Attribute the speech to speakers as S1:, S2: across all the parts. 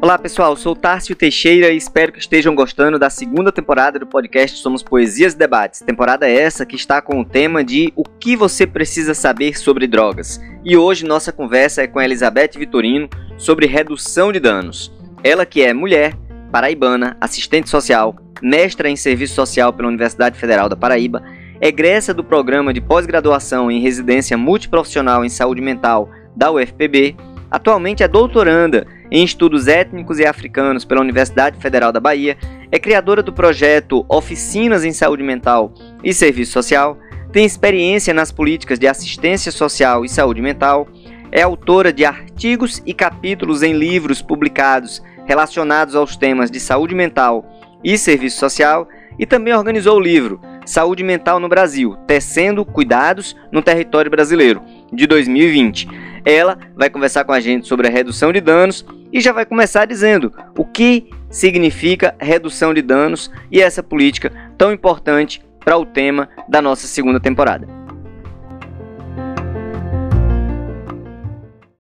S1: Olá pessoal, sou Tárcio Teixeira e espero que estejam gostando da segunda temporada do podcast Somos Poesias e Debates. Temporada essa que está com o tema de O que você precisa saber sobre drogas. E hoje nossa conversa é com Elizabeth Vitorino sobre redução de danos. Ela que é mulher, paraibana, assistente social, mestra em serviço social pela Universidade Federal da Paraíba, egressa do programa de pós-graduação em residência multiprofissional em saúde mental da UFPB, atualmente é doutoranda em Estudos Étnicos e Africanos pela Universidade Federal da Bahia, é criadora do projeto Oficinas em Saúde Mental e Serviço Social, tem experiência nas políticas de assistência social e saúde mental, é autora de artigos e capítulos em livros publicados relacionados aos temas de saúde mental e serviço social e também organizou o livro Saúde Mental no Brasil, Tecendo Cuidados no Território Brasileiro, de 2020. Ela vai conversar com a gente sobre a redução de danos e já vai começar dizendo o que significa redução de danos e essa política tão importante para o tema da nossa segunda temporada.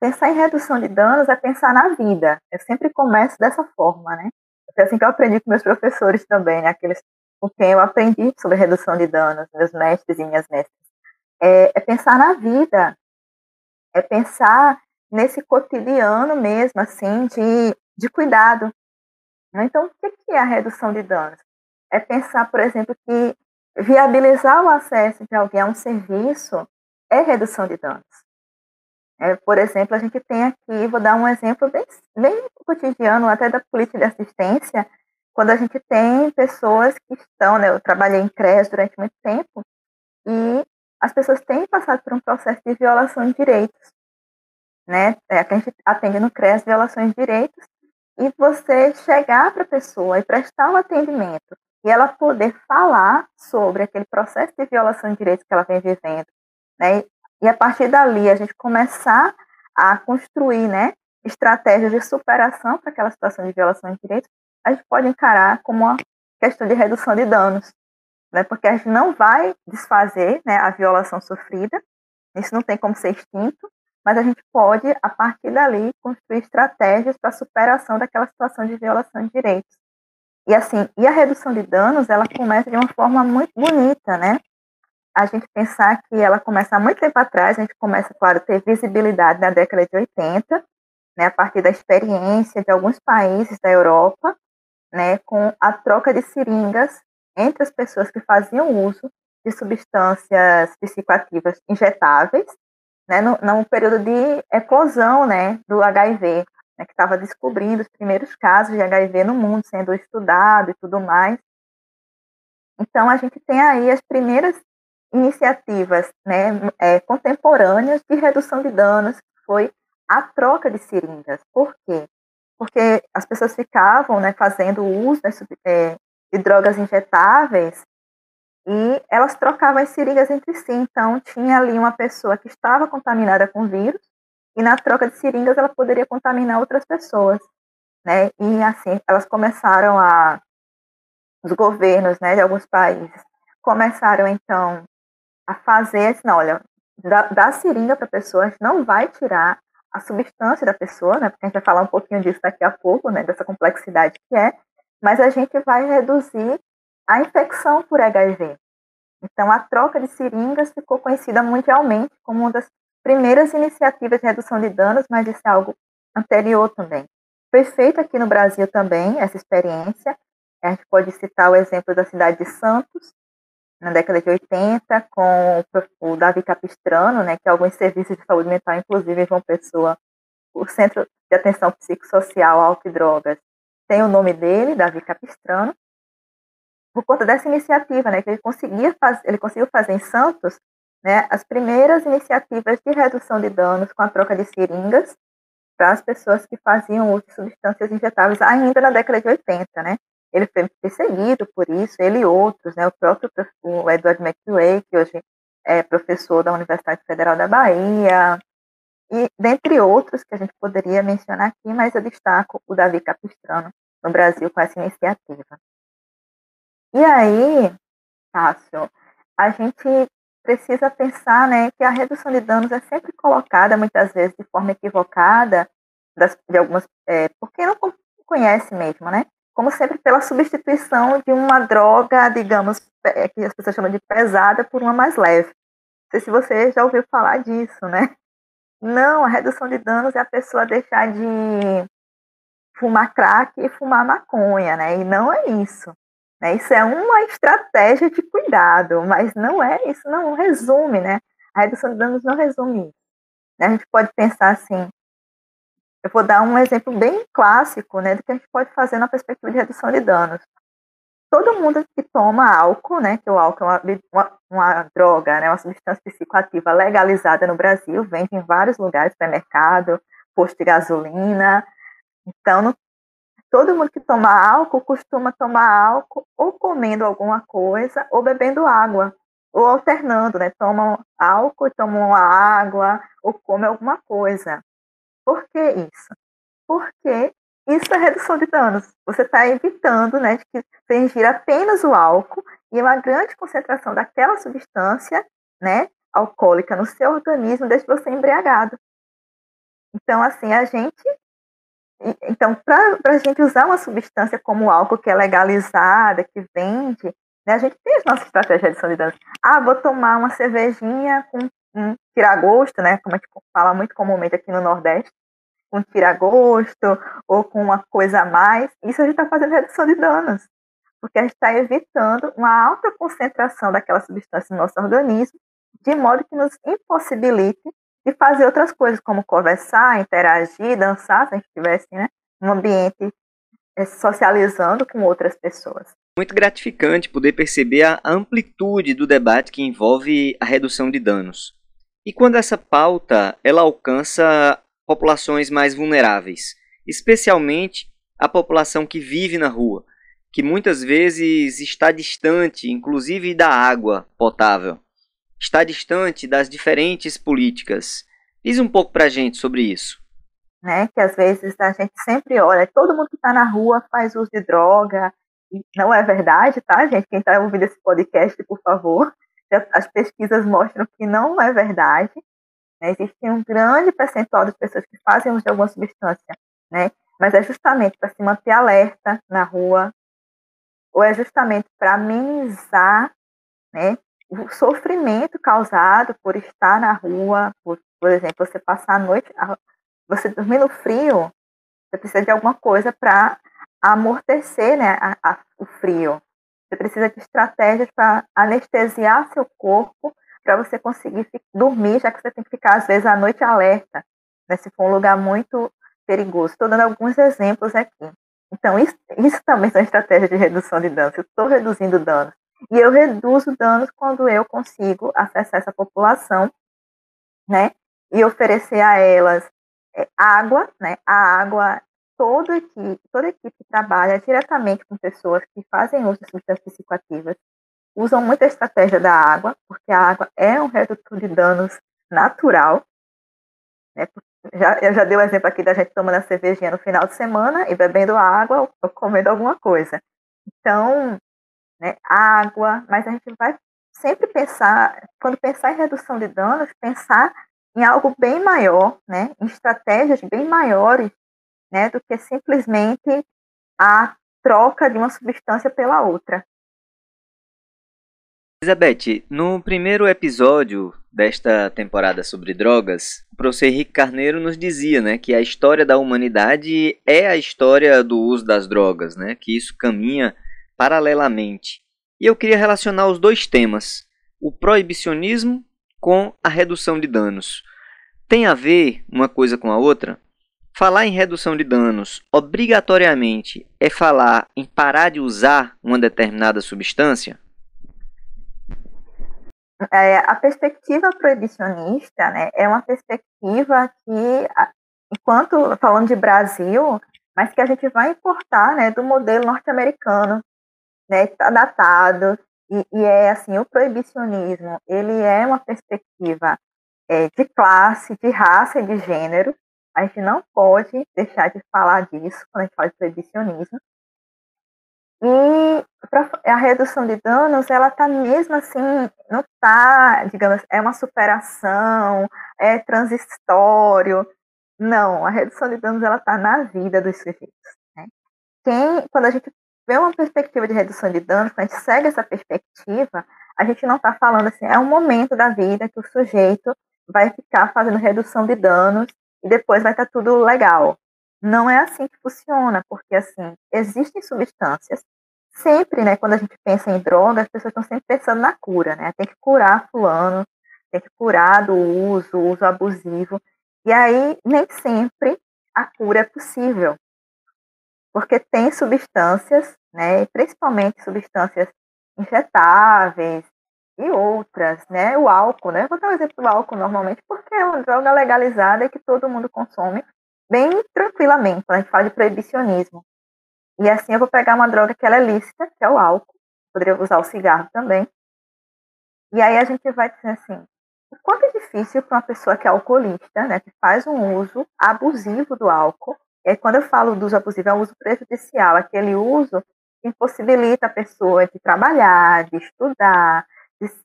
S2: Pensar em redução de danos é pensar na vida. Eu sempre começo dessa forma, né? É assim que eu aprendi com meus professores também, né? Aqueles com quem eu aprendi sobre redução de danos, meus mestres e minhas mestras. É, é pensar na vida, é pensar nesse cotidiano mesmo, assim, de, de cuidado. Né? Então, o que é a redução de danos? É pensar, por exemplo, que viabilizar o acesso de alguém a um serviço é redução de danos. É, por exemplo, a gente tem aqui, vou dar um exemplo bem, bem cotidiano, até da política de assistência, quando a gente tem pessoas que estão, né, eu trabalhei em CRES durante muito tempo, e as pessoas têm passado por um processo de violação de direitos né? É, a gente atende no CRES violações de direitos, e você chegar para a pessoa e prestar um atendimento e ela poder falar sobre aquele processo de violação de direitos que ela vem vivendo, né? E a partir dali a gente começar a construir, né, estratégias de superação para aquela situação de violação de direitos, a gente pode encarar como uma questão de redução de danos, né? Porque a gente não vai desfazer, né, a violação sofrida, isso não tem como ser extinto, mas a gente pode, a partir dali, construir estratégias para a superação daquela situação de violação de direitos. E assim, e a redução de danos, ela começa de uma forma muito bonita, né? A gente pensar que ela começa há muito tempo atrás, a gente começa, claro, a ter visibilidade na década de 80, né, a partir da experiência de alguns países da Europa, né, com a troca de seringas entre as pessoas que faziam uso de substâncias psicoativas injetáveis né, no, no período de eclosão né, do HIV, né, que estava descobrindo os primeiros casos de HIV no mundo sendo estudado e tudo mais. Então, a gente tem aí as primeiras iniciativas né, é, contemporâneas de redução de danos, que foi a troca de seringas. Por quê? Porque as pessoas ficavam né, fazendo uso né, é, de drogas injetáveis e elas trocavam as seringas entre si. Então, tinha ali uma pessoa que estava contaminada com vírus e na troca de seringas ela poderia contaminar outras pessoas, né? E assim, elas começaram a os governos, né, de alguns países começaram então a fazer assim, olha, da, da seringa para a pessoa, a gente não vai tirar a substância da pessoa, né? Porque a gente vai falar um pouquinho disso daqui a pouco, né, dessa complexidade que é, mas a gente vai reduzir a infecção por HIV. Então, a troca de seringas ficou conhecida mundialmente como uma das primeiras iniciativas de redução de danos, mas isso é algo anterior também. Foi feita aqui no Brasil também essa experiência. A gente pode citar o exemplo da cidade de Santos, na década de 80, com o Davi Capistrano, né, que alguns serviços de saúde mental, inclusive João Pessoa, o Centro de Atenção Psicossocial, Álcool e Drogas, tem o nome dele, Davi Capistrano, por conta dessa iniciativa, né, que ele conseguia fazer, ele conseguiu fazer em Santos, né, as primeiras iniciativas de redução de danos com a troca de seringas para as pessoas que faziam uso de substâncias injetáveis ainda na década de 80, né? Ele foi perseguido por isso, ele e outros, né? O próprio o Edward McRae, que hoje é professor da Universidade Federal da Bahia, e dentre outros que a gente poderia mencionar aqui, mas eu destaco o Davi Capistrano no Brasil com essa iniciativa. E aí, Cássio, a gente precisa pensar né, que a redução de danos é sempre colocada, muitas vezes, de forma equivocada, das, de algumas, é, porque não conhece mesmo, né? Como sempre, pela substituição de uma droga, digamos, que as pessoas chamam de pesada, por uma mais leve. Não sei se você já ouviu falar disso, né? Não, a redução de danos é a pessoa deixar de fumar crack e fumar maconha, né? E não é isso. Né? Isso é uma estratégia de cuidado, mas não é isso, não resume, né? A redução de danos não resume isso. Né? A gente pode pensar assim, eu vou dar um exemplo bem clássico, né, do que a gente pode fazer na perspectiva de redução de danos. Todo mundo que toma álcool, né, que o álcool é uma, uma, uma droga, né, uma substância psicoativa legalizada no Brasil, vende em vários lugares, supermercado, posto de gasolina. Então, no, todo mundo que toma álcool costuma tomar álcool ou comendo alguma coisa ou bebendo água, ou alternando, né? Tomam álcool, tomam água ou comem alguma coisa. Por que isso? Porque isso é redução de danos. Você está evitando né, de que você ingira apenas o álcool e uma grande concentração daquela substância né, alcoólica no seu organismo deixa você embriagado. Então, assim, a gente. Então, para a gente usar uma substância como o álcool, que é legalizada, que vende, né, a gente tem as nossas estratégias de redução de danos. Ah, vou tomar uma cervejinha com um tiragosto, né, como a gente fala muito comumente aqui no Nordeste, um tiragosto ou com uma coisa a mais, isso a gente está fazendo redução de danos, porque a gente está evitando uma alta concentração daquela substância no nosso organismo, de modo que nos impossibilite de fazer outras coisas, como conversar, interagir, dançar, se a gente estivesse né, num ambiente é, socializando com outras pessoas.
S1: Muito gratificante poder perceber a amplitude do debate que envolve a redução de danos. E quando essa pauta ela alcança populações mais vulneráveis, especialmente a população que vive na rua, que muitas vezes está distante, inclusive da água potável, está distante das diferentes políticas. Diz um pouco para a gente sobre isso.
S2: Né, que às vezes a gente sempre olha, todo mundo que está na rua faz uso de droga, e não é verdade, tá, gente? Quem está ouvindo esse podcast, por favor, as pesquisas mostram que não é verdade. Né? Existe um grande percentual das pessoas que fazem uso de alguma substância, né? mas é justamente para se manter alerta na rua, ou é justamente para amenizar né, o sofrimento causado por estar na rua, por, por exemplo, você passar a noite, você dormir no frio, você precisa de alguma coisa para amortecer né, a, a, o frio. Você precisa de estratégias para anestesiar seu corpo para você conseguir dormir, já que você tem que ficar, às vezes, à noite alerta, né, se for um lugar muito perigoso. Estou dando alguns exemplos aqui. Então, isso, isso também são estratégias de redução de danos. Eu estou reduzindo danos. E eu reduzo danos quando eu consigo acessar essa população, né? E oferecer a elas é, água, né? A água, toda equipe, toda equipe trabalha diretamente com pessoas que fazem uso de substâncias psicoativas usam muita estratégia da água, porque a água é um redutor de danos natural. Né? Já, eu já dei o exemplo aqui da gente tomando a cervejinha no final de semana e bebendo água ou comendo alguma coisa. Então, né, água, mas a gente vai sempre pensar, quando pensar em redução de danos, pensar em algo bem maior, né, em estratégias bem maiores né, do que simplesmente a troca de uma substância pela outra.
S1: Elizabeth, no primeiro episódio desta temporada sobre drogas, o professor Henrique Carneiro nos dizia né, que a história da humanidade é a história do uso das drogas, né, que isso caminha paralelamente. E eu queria relacionar os dois temas, o proibicionismo com a redução de danos. Tem a ver uma coisa com a outra? Falar em redução de danos obrigatoriamente é falar em parar de usar uma determinada substância?
S2: é, a perspectiva proibicionista né, é uma perspectiva que, enquanto falando de Brasil, mas que a gente vai importar né, do modelo norte-americano, né, está datado, e, e, é assim, o proibicionismo, ele é uma perspectiva é, de classe, de raça e de gênero, a gente não pode deixar de falar disso quando a gente fala de proibicionismo, E a redução de danos, ela está mesmo assim, não está, digamos, é uma superação, é transitório. Não, a redução de danos ela está na vida dos sujeitos. Né? Quem, quando a gente vê uma perspectiva de redução de danos, quando a gente segue essa perspectiva, a gente não está falando assim, é um momento da vida que o sujeito vai ficar fazendo redução de danos e depois vai estar tá tudo legal. Não é assim que funciona, porque assim, existem substâncias sempre, né, quando a gente pensa em droga, as pessoas estão sempre pensando na cura, né? Tem que curar fulano, tem que curar do uso, uso abusivo. E aí nem sempre a cura é possível. Porque tem substâncias, né, principalmente substâncias injetáveis e outras, né? O álcool, né? Vou dar um exemplo do álcool normalmente, porque é uma droga legalizada que todo mundo consome bem tranquilamente. Quando a gente fala de proibicionismo. E assim eu vou pegar uma droga que ela é lícita, que é o álcool. Poderia usar o cigarro também. E aí a gente vai dizer assim, o quanto é difícil para uma pessoa que é alcoolista, né, que faz um uso abusivo do álcool. E quando eu falo do uso abusivo, é um uso prejudicial, aquele uso que impossibilita a pessoa de trabalhar, de estudar,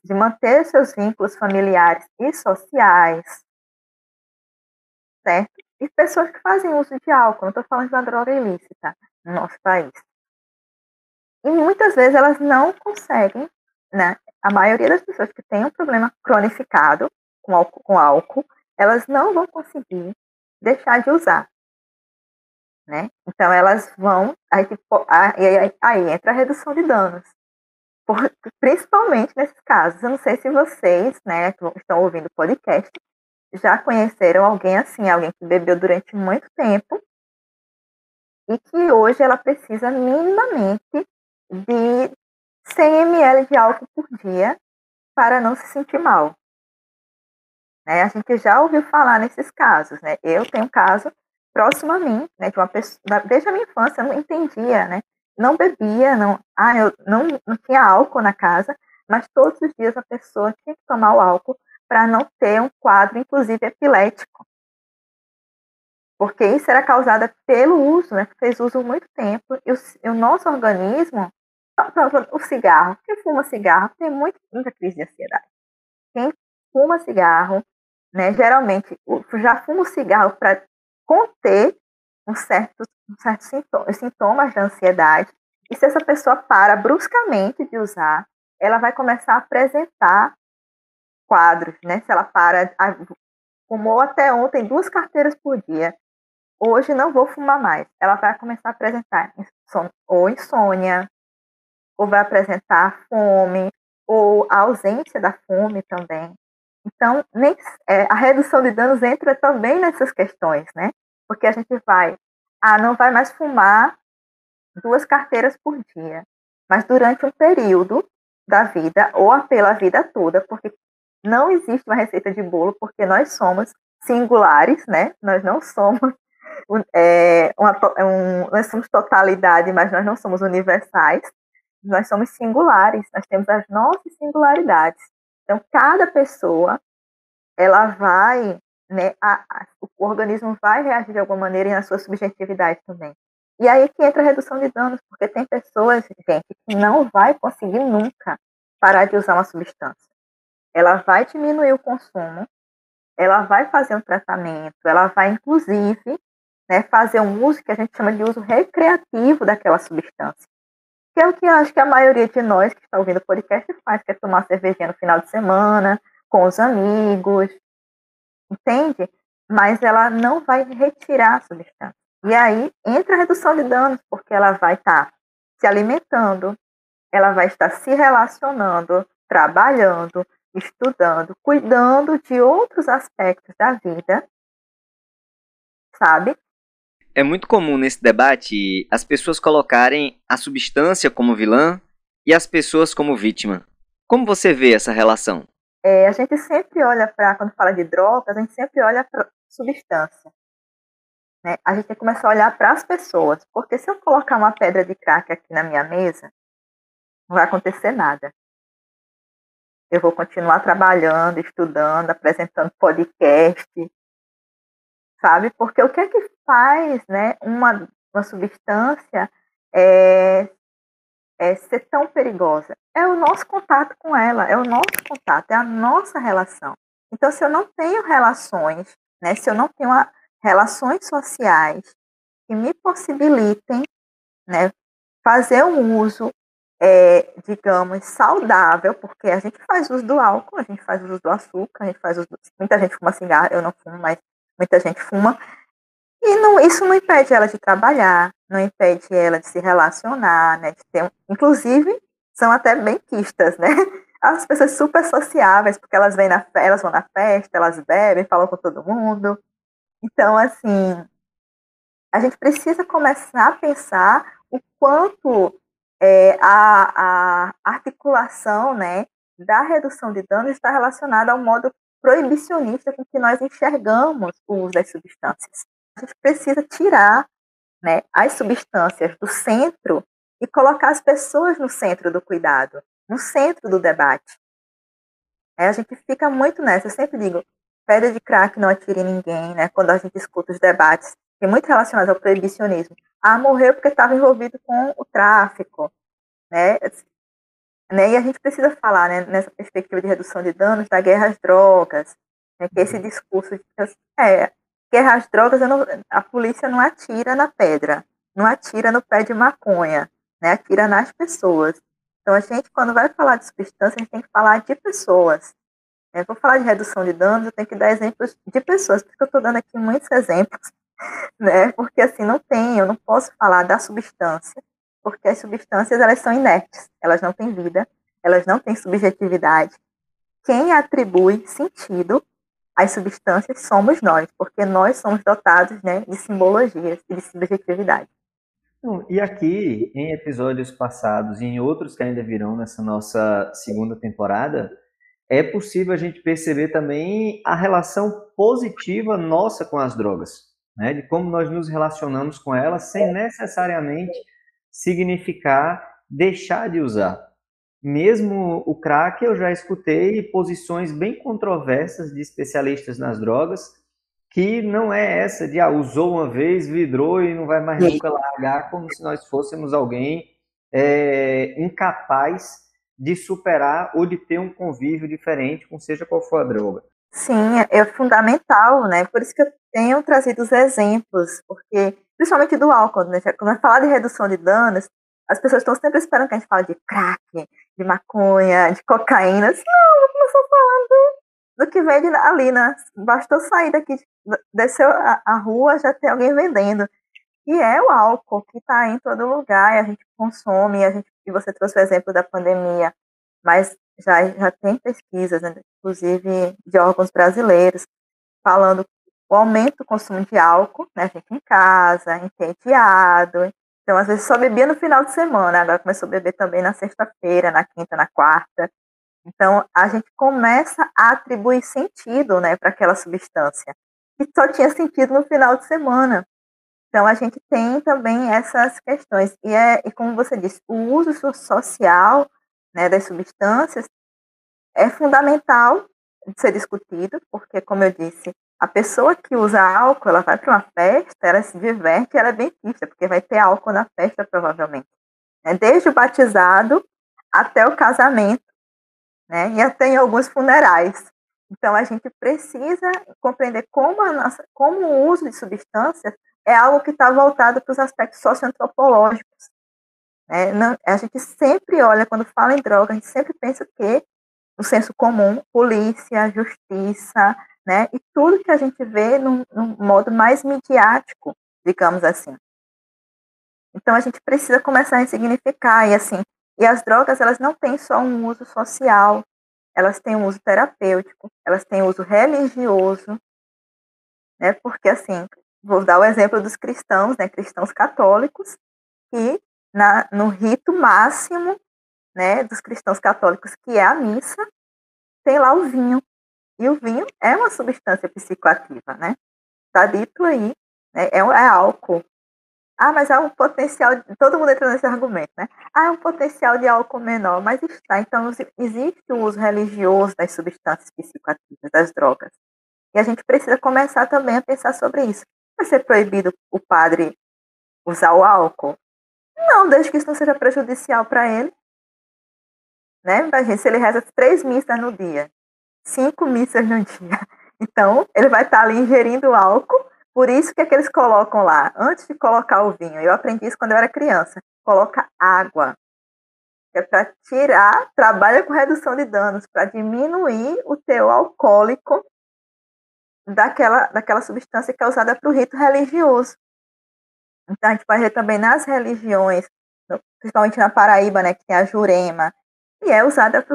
S2: de, manter seus vínculos familiares e sociais, certo? E pessoas que fazem uso de álcool, não estou falando de uma droga ilícita, no nosso país. E muitas vezes elas não conseguem, né? A maioria das pessoas que tem um problema cronificado com álcool, com álcool elas não vão conseguir deixar de usar. Né? Então elas vão, aí, aí, aí entra a redução de danos. Por, principalmente nesses casos. Eu não sei se vocês, né, que estão ouvindo o podcast, já conheceram alguém assim, alguém que bebeu durante muito tempo e que hoje ela precisa minimamente de 100 ml de álcool por dia para não se sentir mal. Né? A gente já ouviu falar nesses casos, né? Eu tenho um caso próximo a mim, né, de uma pessoa, desde a minha infância eu não entendia, né? Não bebia, não, ah, eu não, não tinha álcool na casa, mas todos os dias a pessoa tinha que tomar o álcool para não ter um quadro, inclusive epilético porque isso era causada pelo uso, né? Fez uso muito tempo e o, e o nosso organismo, o cigarro, quem fuma cigarro tem muito, muita crise de ansiedade. Quem fuma cigarro, né? Geralmente já fuma o cigarro para conter um certo, um certo sintoma, sintomas de ansiedade. E se essa pessoa para bruscamente de usar, ela vai começar a apresentar quadros, né? Se ela para, fumou até ontem duas carteiras por dia, hoje não vou fumar mais. Ela vai começar a apresentar ou insônia, ou vai apresentar fome, ou a ausência da fome também. Então, nem, é, a redução de danos entra também nessas questões, né? Porque a gente vai, ah, não vai mais fumar duas carteiras por dia, mas durante um período da vida ou pela vida toda, porque não existe uma receita de bolo, porque nós somos singulares, né? Nós não somos é, uma, é um, nós somos totalidade, mas nós não somos universais. Nós somos singulares, nós temos as nossas singularidades. Então, cada pessoa, ela vai, né, a, a, o organismo vai reagir de alguma maneira e na sua subjetividade também. E aí que entra a redução de danos, porque tem pessoas, gente, que não vai conseguir nunca parar de usar uma substância. Ela vai diminuir o consumo, ela vai fazer um tratamento, ela vai, inclusive, né, fazer um uso que a gente chama de uso recreativo daquela substância. Que é o que acho que a maioria de nós que está ouvindo o podcast faz, que é tomar cervejinha no final de semana, com os amigos, entende? Mas ela não vai retirar a substância. E aí entra a redução de danos, porque ela vai estar tá se alimentando, ela vai estar se relacionando, trabalhando, estudando, cuidando de outros aspectos da vida, sabe?
S1: É muito comum nesse debate as pessoas colocarem a substância como vilã e as pessoas como vítima. Como você vê essa relação?
S2: É, a gente sempre olha para, quando fala de drogas, a gente sempre olha para substância. Né? A gente tem que começar a olhar para as pessoas, porque se eu colocar uma pedra de crack aqui na minha mesa, não vai acontecer nada. Eu vou continuar trabalhando, estudando, apresentando podcast, sabe? Porque o que é que faz, né, uma, uma substância é, é, ser tão perigosa? É o nosso contato com ela, é o nosso contato, é a nossa relação. Então, se eu não tenho relações, né, se eu não tenho a, relações sociais que me possibilitem né, fazer um uso, é, digamos, saudável, porque a gente faz uso do álcool, a gente faz uso do açúcar, a gente faz uso do... Muita gente fuma cigarro, eu não fumo, mas muita gente fuma. E não, isso não impede ela de trabalhar, não impede ela de se relacionar, né? De ter, inclusive, são até benquistas, né? As pessoas super sociáveis, porque elas vêm na elas vão na festa, elas bebem, falam com todo mundo. Então, assim, a gente precisa começar a pensar o quanto é, a, a articulação, né, da redução de danos está relacionada ao modo proibicionista com que nós enxergamos o uso das substâncias. A gente precisa tirar né, as substâncias do centro e colocar as pessoas no centro do cuidado, no centro do debate. É, a gente fica muito nessa, eu sempre digo, pedra de crack não atire ninguém, né, quando a gente escuta os debates, que é muito relacionados ao proibicionismo. Ah, morreu porque estava envolvido com o tráfico, né, né, e a gente precisa falar, né, nessa perspectiva de redução de danos, da guerra às drogas, né, que esse uhum. discurso de é, guerra às drogas, não, a polícia não atira na pedra, não atira no pé de maconha, né, atira nas pessoas. Então, a gente, quando vai falar de substância, a gente tem que falar de pessoas. Eu vou falar de redução de danos, eu tenho que dar exemplos de pessoas, porque eu estou dando aqui muitos exemplos, né? Porque assim, não tem, eu não posso falar da substância porque as substâncias elas são inertes, elas não têm vida, elas não têm subjetividade. Quem atribui sentido às substâncias somos nós, porque nós somos dotados né, de simbologias e de subjetividade.
S1: E aqui, em episódios passados e em outros que ainda virão nessa nossa segunda temporada, é possível a gente perceber também a relação positiva nossa com as drogas, né? de como nós nos relacionamos com elas sem necessariamente significar deixar de usar. Mesmo o crack, eu já escutei posições bem controversas de especialistas nas drogas, que não é essa de ah, usou uma vez, vidrou e não vai mais nunca largar, como se nós fôssemos alguém é, incapaz de superar ou de ter um convívio diferente com seja qual for a droga.
S2: Sim, é fundamental, né? Por isso que eu tenho trazido os exemplos, porque principalmente do álcool, né? Quando a falar de redução de danos, as pessoas estão sempre esperando que a gente fale de crack, de maconha, de cocaína. Assim, não, eu começar falando do que vende ali, né? Bastou sair daqui, descer a, a rua, já tem alguém vendendo. E é o álcool que está em todo lugar, e a gente consome, e, a gente, e você trouxe o exemplo da pandemia, mas já, já tem pesquisas, né, inclusive de órgãos brasileiros, falando o aumento do consumo de álcool, né? Fica em casa, entediado. Então, às vezes só bebia no final de semana, agora começou a beber também na sexta-feira, na quinta, na quarta. Então, a gente começa a atribuir sentido, né, para aquela substância, que só tinha sentido no final de semana. Então, a gente tem também essas questões. E, é, e como você disse, o uso social né, das substâncias é fundamental de ser discutido, porque, como eu disse, a pessoa que usa álcool, ela vai para uma festa, ela se diverte, ela é bem vista, porque vai ter álcool na festa, provavelmente. Né? Desde o batizado até o casamento, né? e até em alguns funerais. Então, a gente precisa compreender como, a nossa, como o uso de substâncias é algo que está voltado para os aspectos socioantropológicos. Né? Não, a gente sempre olha, quando fala em droga, a gente sempre pensa que o senso comum, polícia, justiça, né? E tudo que a gente vê num, num modo mais midiático, digamos assim. Então a gente precisa começar a significar e assim. E as drogas elas não têm só um uso social, elas têm um uso terapêutico, elas têm uso religioso, né? Porque assim, vou dar o exemplo dos cristãos, né? Cristãos católicos que na, no rito máximo, né? Dos cristãos católicos que é a missa, tem lá o vinho, e o vinho é uma substância psicoativa, né? Está dito aí, né? é, é álcool. Ah, mas há um potencial, todo mundo entra nesse argumento, né? Ah, é um potencial de álcool menor, mas está. Então, existe o uso religioso das substâncias psicoativas, das drogas. E a gente precisa começar também a pensar sobre isso. Vai ser proibido o padre usar o álcool? Não, desde que isso não seja prejudicial para ele. Né? Imagina, se ele reza três missas no dia, cinco missas no dia. Então, ele vai estar ali ingerindo álcool. Por isso que, é que eles colocam lá, antes de colocar o vinho, eu aprendi isso quando eu era criança, coloca água. É para tirar, trabalha com redução de danos, para diminuir o teor alcoólico daquela, daquela substância que é usada para o rito religioso. Então, a gente vai ver também nas religiões, principalmente na Paraíba, né, que tem a jurema, e é usada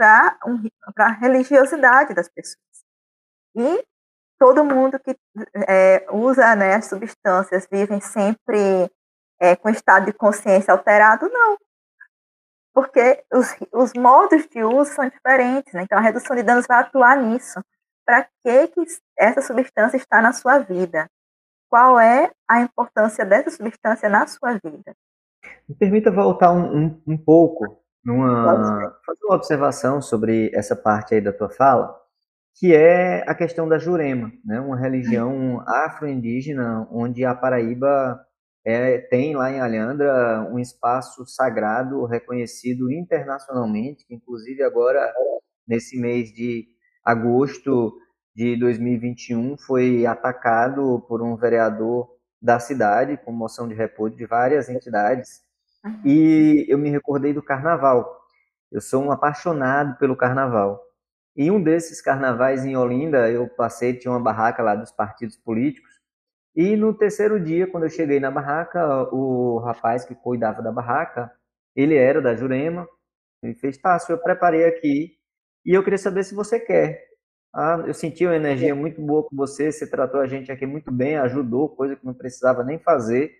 S2: para um, a religiosidade das pessoas. E todo mundo que é, usa né, as substâncias vivem sempre é, com estado de consciência alterado? Não. Porque os, os modos de uso são diferentes. Né? Então, a redução de danos vai atuar nisso. Para que, que essa substância está na sua vida? Qual é a importância dessa substância na sua vida?
S1: Me permita voltar um, um, um pouco, numa, fazer uma observação sobre essa parte aí da tua fala, que é a questão da Jurema, né? uma religião afro-indígena, onde a Paraíba é, tem lá em Alhandra um espaço sagrado reconhecido internacionalmente, que inclusive agora, nesse mês de agosto de 2021, foi atacado por um vereador da cidade, com moção de repúdio de várias entidades, e eu me recordei do carnaval. Eu sou um apaixonado pelo carnaval. E um desses carnavais em Olinda, eu passei, tinha uma barraca lá dos partidos políticos, e no terceiro dia, quando eu cheguei na barraca, o rapaz que cuidava da barraca, ele era da Jurema, ele fez, Tássio, eu preparei aqui, e eu queria saber se você quer. Ah, eu senti uma energia muito boa com você, você tratou a gente aqui muito bem, ajudou, coisa que não precisava nem fazer.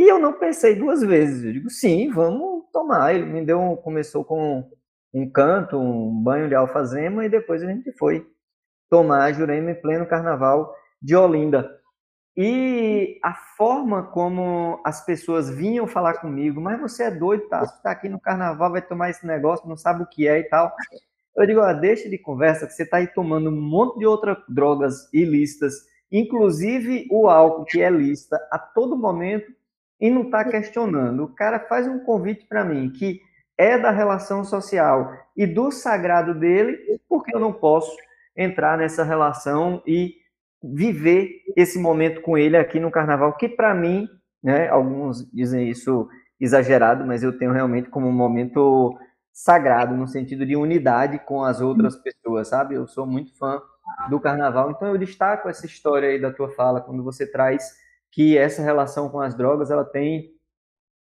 S1: E eu não pensei duas vezes. Eu digo, sim, vamos tomar. Ele me deu, começou com um canto, um banho de alfazema, e depois a gente foi tomar a Jurema em pleno carnaval de Olinda. E a forma como as pessoas vinham falar comigo, mas você é doido, tá? Você tá aqui no carnaval, vai tomar esse negócio, não sabe o que é e tal. Eu digo, ah, deixa de conversa, que você está aí tomando um monte de outras drogas ilícitas, inclusive o álcool, que é lista a todo momento, e não está questionando. O cara faz um convite para mim, que é da relação social e do sagrado dele, porque eu não posso entrar nessa relação e viver esse momento com ele aqui no carnaval, que para mim, né, alguns dizem isso exagerado, mas eu tenho realmente como um momento sagrado, no sentido de unidade com as outras pessoas, sabe? Eu sou muito fã do carnaval, então eu destaco essa história aí da tua fala, quando você traz que essa relação com as drogas, ela tem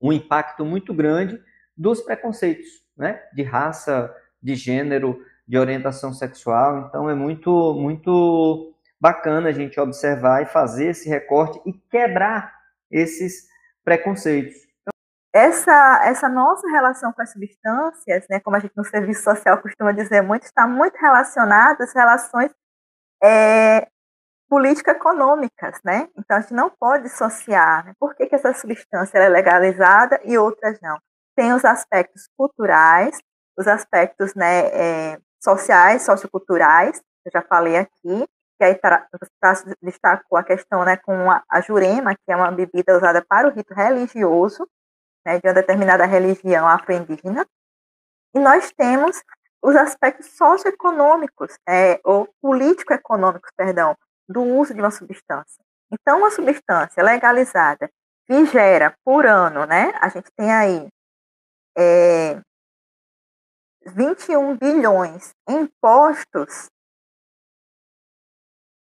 S1: um impacto muito grande dos preconceitos, né? De raça, de gênero, de orientação sexual, então é muito, muito bacana a gente observar e fazer esse recorte e quebrar esses preconceitos.
S2: Essa, essa nossa relação com as substâncias, né, como a gente no serviço social costuma dizer muito, está muito relacionada às relações é, político-econômicas, né? Então a gente não pode dissociar. Né? Por que, que essa substância é legalizada e outras não? Tem os aspectos culturais, os aspectos né, é, sociais, socioculturais, eu já falei aqui, que aí tá, destacou a questão né, com a, a jurema, que é uma bebida usada para o rito religioso, né, de uma determinada religião afro-indígena, e nós temos os aspectos socioeconômicos, é, ou político-econômicos, perdão, do uso de uma substância. Então, uma substância legalizada que gera por ano, né, a gente tem aí é, 21 bilhões em impostos,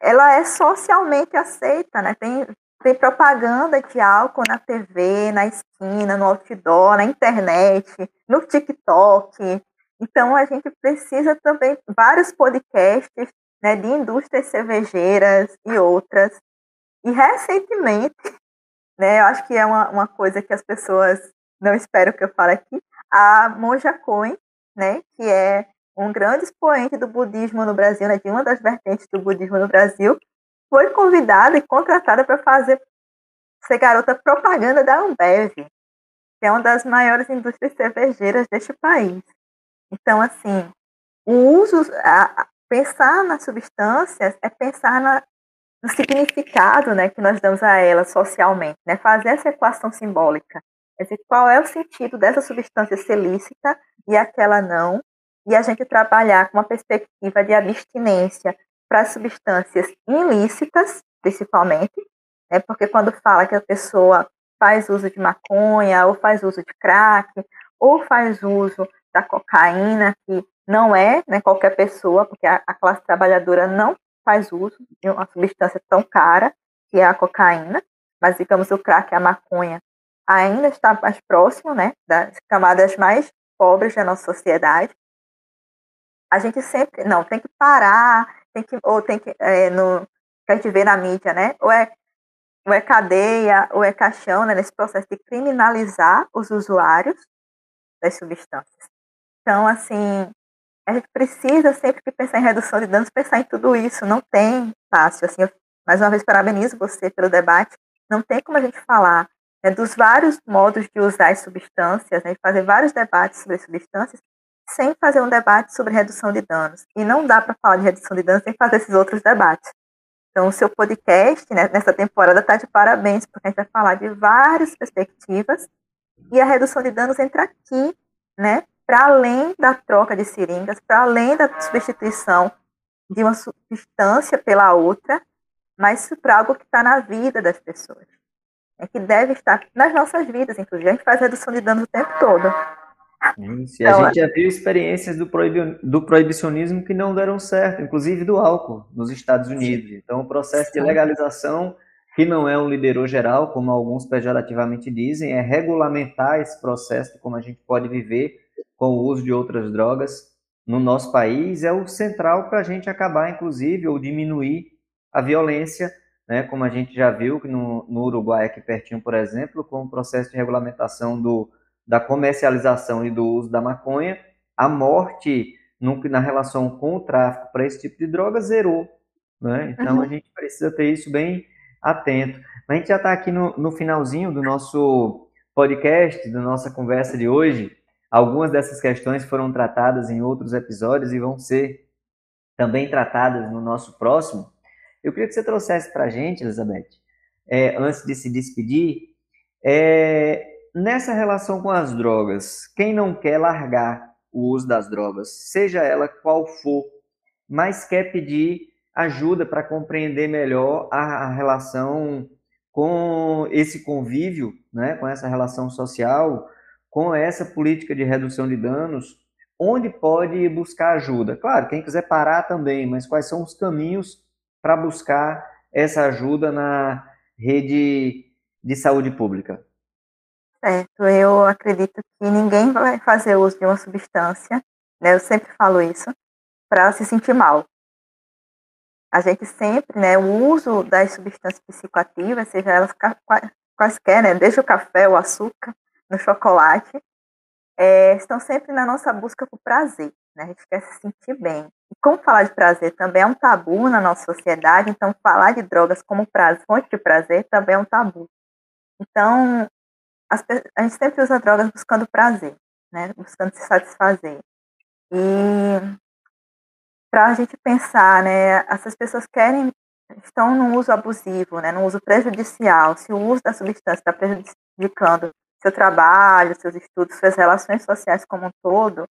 S2: ela é socialmente aceita, né? Tem tem propaganda de álcool na TV, na esquina, no outdoor, na internet, no TikTok. Então a gente precisa também vários podcasts né, de indústrias cervejeiras e outras. E recentemente, né, eu acho que é uma, uma coisa que as pessoas não esperam que eu fale aqui, a Monja Coen, né, que é um grande expoente do budismo no Brasil, né, de uma das vertentes do budismo no Brasil, foi convidada e contratada para fazer ser garota propaganda da Ambev, que é uma das maiores indústrias cervejeiras deste país. Então, assim, o uso, a, pensar nas substâncias é pensar na, no significado né, que nós damos a elas socialmente, né? fazer essa equação simbólica. Quer dizer, qual é o sentido dessa substância ser lícita e aquela não, e a gente trabalhar com uma perspectiva de abstinência para substâncias ilícitas, principalmente, né, porque quando fala que a pessoa faz uso de maconha, ou faz uso de crack, ou faz uso da cocaína, que não é né, qualquer pessoa, porque a, a classe trabalhadora não faz uso de uma substância tão cara, que é a cocaína, mas digamos o crack a maconha ainda está mais próximo né, das camadas mais pobres da nossa sociedade. A gente sempre, não, tem que parar, tem que, ou tem que, é, no, que a gente vê na mídia, né, ou é, ou é cadeia, ou é caixão, né, nesse processo de criminalizar os usuários das substâncias. Então, assim, a gente precisa sempre que pensar em redução de danos, pensar em tudo isso. Não tem fácil. Assim, eu, mais uma vez, parabenizo você pelo debate. Não tem como a gente falar né, dos vários modos de usar as substâncias, né, fazer vários debates sobre as substâncias, sem fazer um debate sobre redução de danos. E não dá para falar de redução de danos sem fazer esses outros debates. Então, o seu podcast, né, nessa temporada, está de parabéns, porque a gente vai falar de várias perspectivas e a redução de danos entra aqui, né, para além da troca de seringas, para além da substituição de uma substância pela outra, mas para algo que está na vida das pessoas. É que deve estar nas nossas vidas, inclusive. A gente faz redução de danos o tempo todo.
S1: Isso, e então, a gente já viu experiências do, proibi do proibicionismo que não deram certo, inclusive do álcool nos Estados Unidos. Então, o processo de legalização, que não é um liberou geral, como alguns pejorativamente dizem, é regulamentar esse processo de como a gente pode viver com o uso de outras drogas no nosso país é o central para a gente acabar, inclusive, ou diminuir a violência, né, como a gente já viu no, no Uruguai, aqui pertinho, por exemplo, com o processo de regulamentação do, da comercialização e do uso da maconha, a morte no, na relação com o tráfico para esse tipo de droga zerou. Né? Então, uhum. a gente precisa ter isso bem atento. A gente já está aqui no, no finalzinho do nosso podcast, da nossa conversa de hoje. Algumas dessas questões foram tratadas em outros episódios e vão ser também tratadas no nosso próximo. Eu queria que você trouxesse para a gente, Elizabeth, é, antes de se despedir, é, nessa relação com as drogas, quem não quer largar o uso das drogas, seja ela qual for, mas quer pedir ajuda para compreender melhor a, a, relação com esse convívio, né, com essa relação social, com essa política de redução de danos, onde pode buscar ajuda? Claro, quem quiser parar também, mas quais são os caminhos para buscar essa ajuda na rede de saúde pública?
S2: Certo, eu acredito que ninguém vai fazer uso de uma substância, né? Eu sempre falo isso, para se sentir mal. A gente sempre, né, o uso das substâncias psicoativas, seja elas quaisquer, né, desde o café, o açúcar, no chocolate, é, estão sempre na nossa busca por prazer. Né? A gente quer se sentir bem. E como falar de prazer também é um tabu na nossa sociedade, então falar de drogas como fonte de prazer também é um tabu. Então, as, a gente sempre usa drogas buscando prazer, né? buscando se satisfazer. E para a gente pensar, né, essas pessoas querem estão no uso abusivo, né, no uso prejudicial. Se o uso da substância está prejudicando seu trabalho, seus estudos, suas relações sociais como um todo,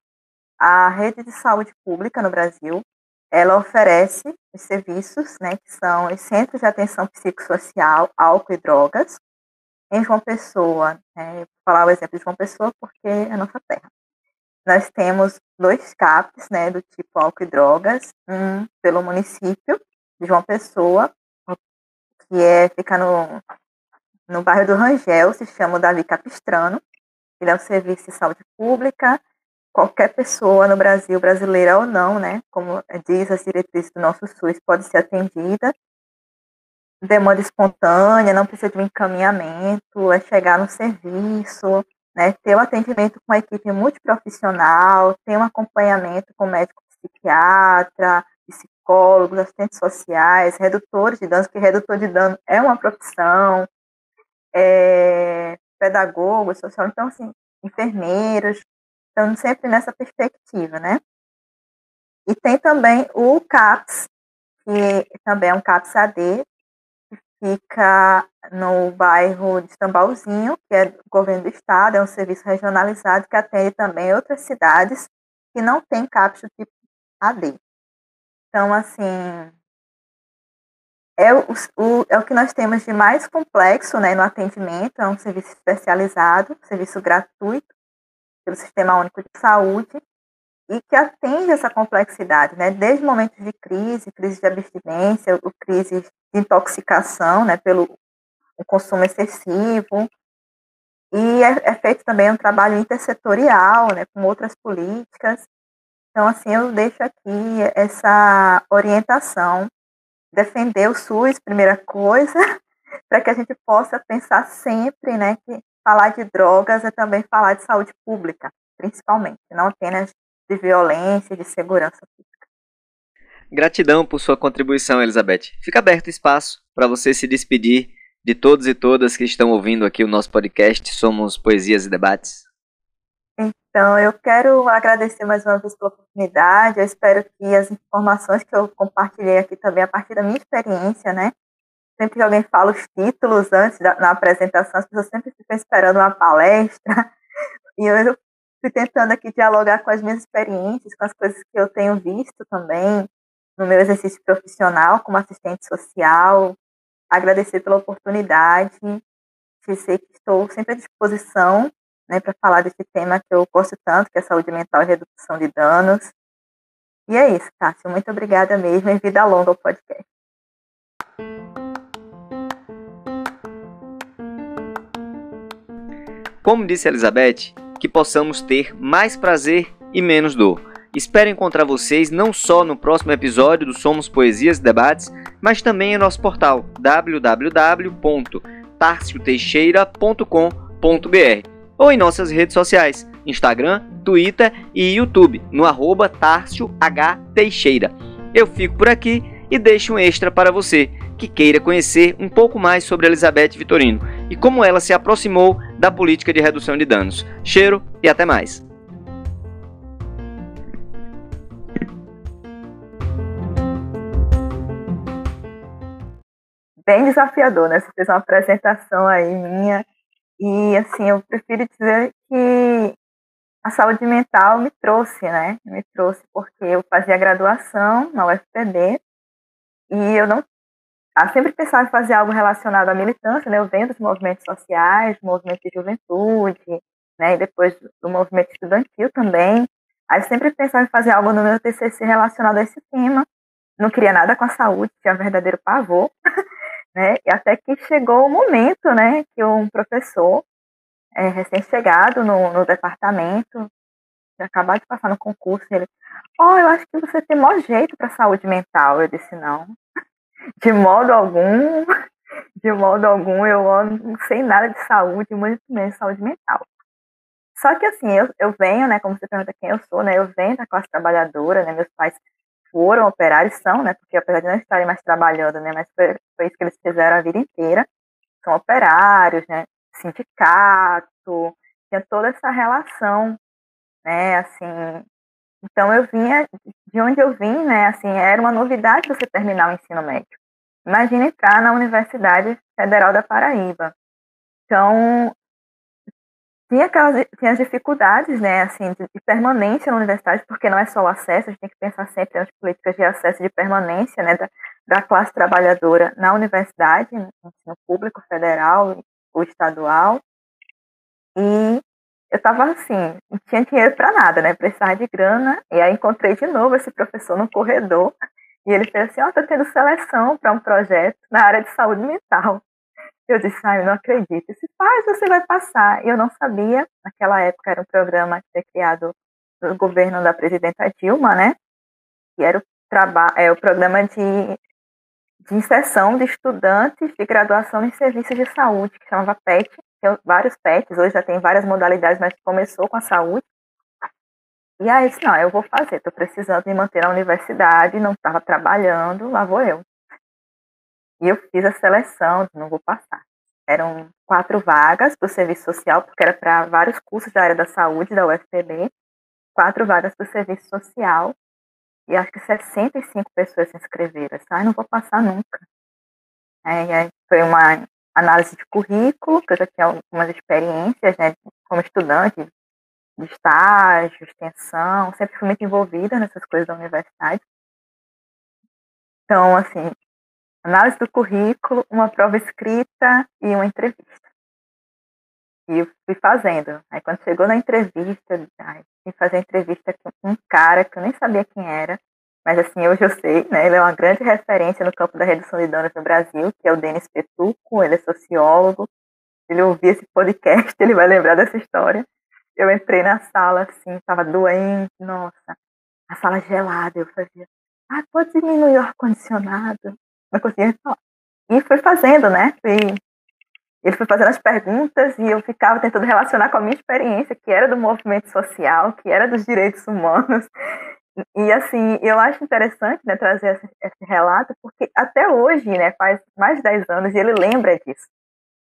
S2: a rede de saúde pública no Brasil, ela oferece os serviços, né, que são os centros de atenção psicossocial, álcool e drogas, em João Pessoa. Né, vou falar o exemplo de João Pessoa porque é a nossa terra. Nós temos dois CAPs, né, do tipo álcool e drogas, um pelo município de João Pessoa, que é fica no no bairro do Rangel, se chama Davi Capistrano. Ele é um serviço de saúde pública. Qualquer pessoa no Brasil, brasileira ou não, né, como diz as diretrizes do nosso SUS, pode ser atendida. Demanda espontânea, não precisa de um encaminhamento, é chegar no serviço, né, ter o um atendimento com uma equipe multiprofissional, ter um acompanhamento com médico psiquiatra, psicólogos, assistentes sociais, redutores de danos, que redutor de dano é uma profissão, é, pedagogos, social, então, assim, enfermeiros, estão sempre nessa perspectiva, né? E tem também o CAPS, que também é um CAPS AD, fica no bairro de Tambalzinho, que é do governo do estado, é um serviço regionalizado que atende também outras cidades que não tem CAPS tipo AD. Então, assim, é o, o, é o que nós temos de mais complexo né, no atendimento, é um serviço especializado, serviço gratuito pelo Sistema Único de Saúde, e que atende essa complexidade, né, desde momentos de crise, crise de abstinência, o crise de intoxicação, né, pelo consumo excessivo, e é, é, feito também um trabalho intersetorial, né, com outras políticas. Então, assim, eu deixo aqui essa orientação defender o SUS, primeira coisa, para que a gente possa pensar sempre, né, que falar de drogas é também falar de saúde pública, principalmente, não apenas de violência, de segurança pública.
S1: Gratidão por sua contribuição, Elizabeth. Fica aberto o espaço para você se despedir de todos e todas que estão ouvindo aqui o nosso podcast Somos Poesias e Debates.
S2: Então, eu quero agradecer mais uma vez pela oportunidade. Eu espero que as informações que eu compartilhei aqui também, a partir da minha experiência, né? Sempre que alguém fala os títulos antes da na apresentação, as pessoas sempre ficam esperando uma palestra. E eu fui tentando aqui dialogar com as minhas experiências, com as coisas que eu tenho visto também no meu exercício profissional como assistente social. Agradecer pela oportunidade. Dizer que estou sempre à disposição né, para falar desse tema que eu gosto tanto, que é saúde mental e redução de danos. E é isso, Tássia. Muito obrigada mesmo e vida longa ao podcast.
S1: Como disse Elizabeth, que possamos ter mais prazer e menos dor. Espero encontrar vocês não só no próximo episódio do Somos Poesias e Debates, mas também em nosso portal www.tarcioteixeira.com.br ou em nossas redes sociais, Instagram, Twitter e YouTube, no arroba. Teixeira. Eu fico por aqui e deixo um extra para você que queira conhecer um pouco mais sobre Elizabeth Vitorino e como ela se aproximou da política de redução de danos. Cheiro e até mais!
S2: Bem desafiador, né? Você fez uma apresentação aí minha e, assim, eu prefiro dizer que a saúde mental me trouxe, né? Me trouxe porque eu fazia graduação na UFPB e eu não. Eu sempre pensava em fazer algo relacionado à militância, né? Eu venho dos movimentos sociais, movimento de juventude, né? E depois do movimento estudantil também. Aí eu sempre pensava em fazer algo no meu TCC relacionado a esse tema. Não queria nada com a saúde, tinha verdadeiro pavor. né? E até que chegou o momento, né, que um professor é, recém-chegado no, no departamento, tinha acabado de passar no concurso, ele, oh, eu acho que você tem maior jeito para saúde mental. Eu disse, não, de modo algum, de modo algum, eu não sei nada de saúde, muito menos de saúde mental. Só que assim, eu, eu venho, né, como você pergunta quem eu sou, né, eu venho da classe trabalhadora, né, meus pais foram operários, são, né? Porque apesar de não estarem mais trabalhando, né? Mas foi, foi isso que eles fizeram a vida inteira. São operários, né? Sindicato, tinha toda essa relação, né? Assim, então eu vinha de onde eu vim, né? Assim, era uma novidade você terminar o ensino médio. Imagina entrar na Universidade Federal da Paraíba. Então, tinha, aquelas, tinha as dificuldades, né, assim, de, de, permanência na universidade, porque não é só o acesso, a gente tem que pensar sempre nas políticas de acesso e de permanência, né, da, da classe trabalhadora na universidade, no ensino público, federal ou estadual. E eu estava assim, não tinha dinheiro para nada, né, precisava de grana, e aí encontrei de novo esse professor no corredor, e ele fez assim, ó, oh, tô tendo seleção para um projeto na área de saúde mental. Eu disse, ai, eu não acredito. Ele faz, você vai passar. Eu não sabia, naquela época era um programa que foi criado no governo da presidenta Dilma, né? Que era o, é, o programa de, de inserção de estudantes de graduação em serviços de saúde, que chamava PET. Tem vários PETs, hoje já tem várias modalidades, mas começou com a saúde. E aí, disse, não, eu vou fazer, estou precisando me manter na universidade, não estava trabalhando, lá vou eu. E eu fiz a seleção, não vou passar. Eram quatro vagas para o serviço social, porque era para vários cursos da área da saúde da UFPB, quatro vagas para o serviço social, e acho que 65 pessoas se inscreveram. Ai, não vou passar nunca. É, foi uma análise de currículo, que eu já tinha algumas experiências né, como estudante de estágio, extensão, sempre fui muito envolvida nessas coisas da universidade. Então, assim, análise do currículo, uma prova escrita e uma entrevista. E eu fui fazendo. Aí quando chegou na entrevista, eu fui fazer entrevista com um cara que eu nem sabia quem era, mas assim, hoje eu sei, né? Ele é uma grande referência no campo da redução de danos no Brasil, que é o Denis Petuco, ele é sociólogo. Ele ouvir esse podcast, ele vai lembrar dessa história. Eu entrei na sala, assim, tava doente, nossa, a sala gelada, eu fazia, ah, pode diminuir o ar-condicionado? Não conseguia falar. E fui fazendo, né? Ele foi fazendo as perguntas e eu ficava tentando relacionar com a minha experiência, que era do movimento social, que era dos direitos humanos. E assim, eu acho interessante né, trazer esse, esse, relato, porque até hoje, né, faz mais de 10 anos, ele lembra disso.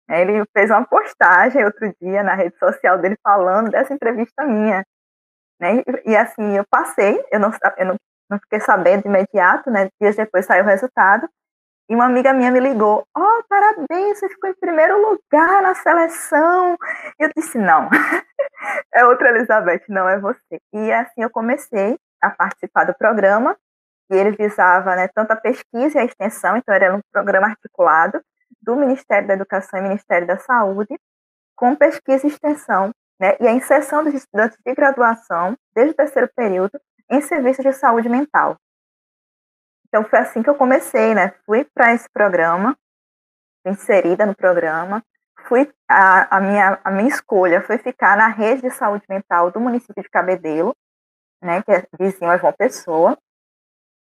S2: Ele fez uma postagem outro dia na rede social dele falando dessa entrevista minha. Né? E, e assim, eu passei, eu não, eu não, não fiquei sabendo de imediato, né? Dias depois saiu o resultado. E uma amiga minha me ligou: Oh, parabéns, você ficou em primeiro lugar na seleção. E eu disse: Não, é outra Elizabeth, não é você. E assim eu comecei a participar do programa, e ele visava né, tanto a pesquisa e a extensão, então era um programa articulado do Ministério da Educação e Ministério da Saúde, com pesquisa e extensão, né, e a inserção dos estudantes de graduação, desde o terceiro período, em serviços de saúde mental. Então foi assim que eu comecei, né? Fui para esse programa, inserida no programa, fui a, a, minha, a minha escolha foi ficar na rede de saúde mental do município de Cabedelo, né, que é vizinho a João Pessoa.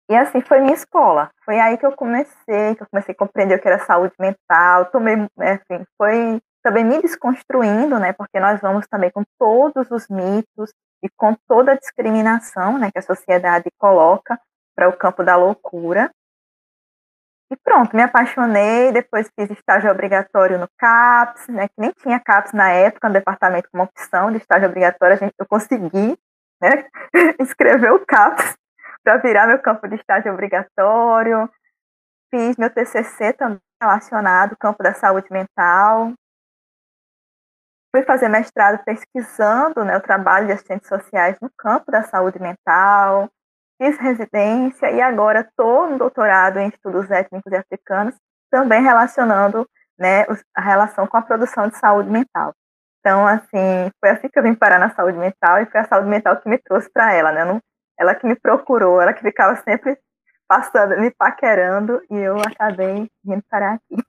S2: E assim foi minha escola. Foi aí que eu comecei, que eu comecei a compreender o que era saúde mental. Tomei, assim, foi também me desconstruindo, né, porque nós vamos também com todos os mitos e com toda a discriminação, né, que a sociedade coloca para o campo da loucura. E pronto, me apaixonei, depois fiz estágio obrigatório no CAPS, né, que nem tinha CAPS na época, no departamento como opção de estágio obrigatório, a gente, eu consegui né, escrever o CAPS para virar meu campo de estágio obrigatório. Fiz meu TCC também relacionado ao campo da saúde mental. Fui fazer mestrado pesquisando né, o trabalho de assistentes sociais no campo da saúde mental. Fiz residência e agora estou no doutorado em estudos étnicos e africanos, também relacionando né, a relação com a produção de saúde mental. Então, assim, foi assim que eu vim parar na saúde mental e foi a saúde mental que me trouxe para ela, né? Não, ela que me procurou, ela que ficava sempre passando, me paquerando e eu acabei vindo parar aqui.